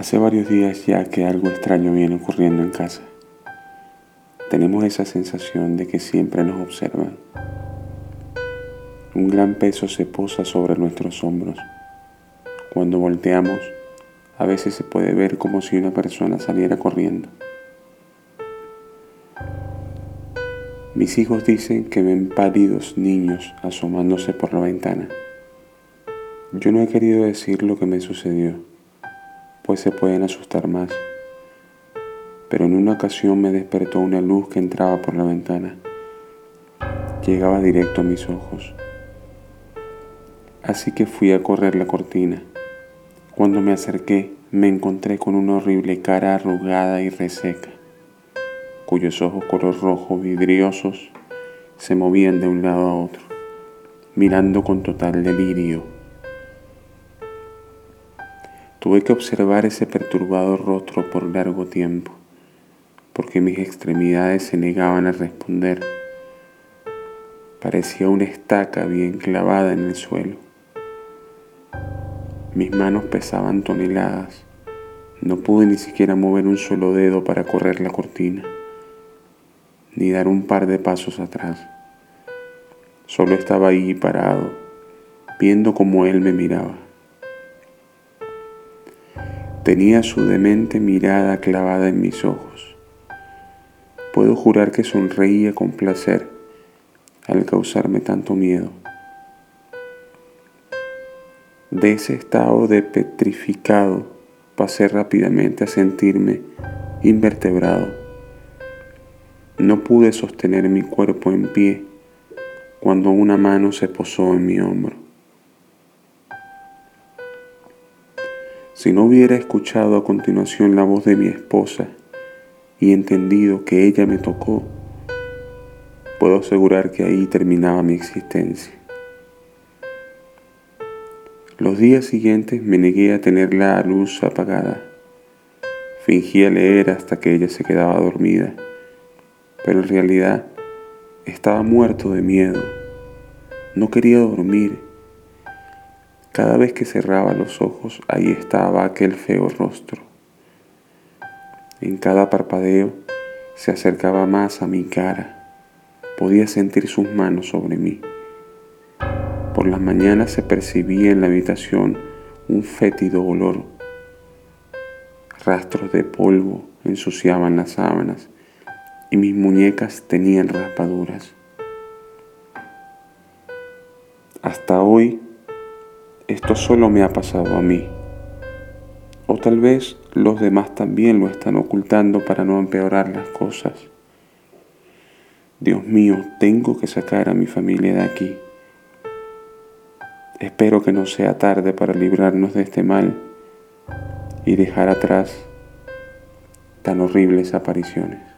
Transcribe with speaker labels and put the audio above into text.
Speaker 1: Hace varios días ya que algo extraño viene ocurriendo en casa. Tenemos esa sensación de que siempre nos observan. Un gran peso se posa sobre nuestros hombros. Cuando volteamos, a veces se puede ver como si una persona saliera corriendo. Mis hijos dicen que ven pálidos niños asomándose por la ventana. Yo no he querido decir lo que me sucedió pues se pueden asustar más. Pero en una ocasión me despertó una luz que entraba por la ventana. Llegaba directo a mis ojos. Así que fui a correr la cortina. Cuando me acerqué, me encontré con una horrible cara arrugada y reseca, cuyos ojos color rojo vidriosos se movían de un lado a otro, mirando con total delirio Tuve que observar ese perturbado rostro por largo tiempo, porque mis extremidades se negaban a responder. Parecía una estaca bien clavada en el suelo. Mis manos pesaban toneladas. No pude ni siquiera mover un solo dedo para correr la cortina, ni dar un par de pasos atrás. Solo estaba ahí parado, viendo cómo él me miraba. Tenía su demente mirada clavada en mis ojos. Puedo jurar que sonreía con placer al causarme tanto miedo. De ese estado de petrificado pasé rápidamente a sentirme invertebrado. No pude sostener mi cuerpo en pie cuando una mano se posó en mi hombro. Si no hubiera escuchado a continuación la voz de mi esposa y entendido que ella me tocó, puedo asegurar que ahí terminaba mi existencia. Los días siguientes me negué a tener la luz apagada. Fingía leer hasta que ella se quedaba dormida, pero en realidad estaba muerto de miedo. No quería dormir cada vez que cerraba los ojos, ahí estaba aquel feo rostro. En cada parpadeo se acercaba más a mi cara. Podía sentir sus manos sobre mí. Por las mañanas se percibía en la habitación un fétido olor. Rastros de polvo ensuciaban las sábanas y mis muñecas tenían raspaduras. Hasta hoy esto solo me ha pasado a mí. O tal vez los demás también lo están ocultando para no empeorar las cosas. Dios mío, tengo que sacar a mi familia de aquí. Espero que no sea tarde para librarnos de este mal y dejar atrás tan horribles apariciones.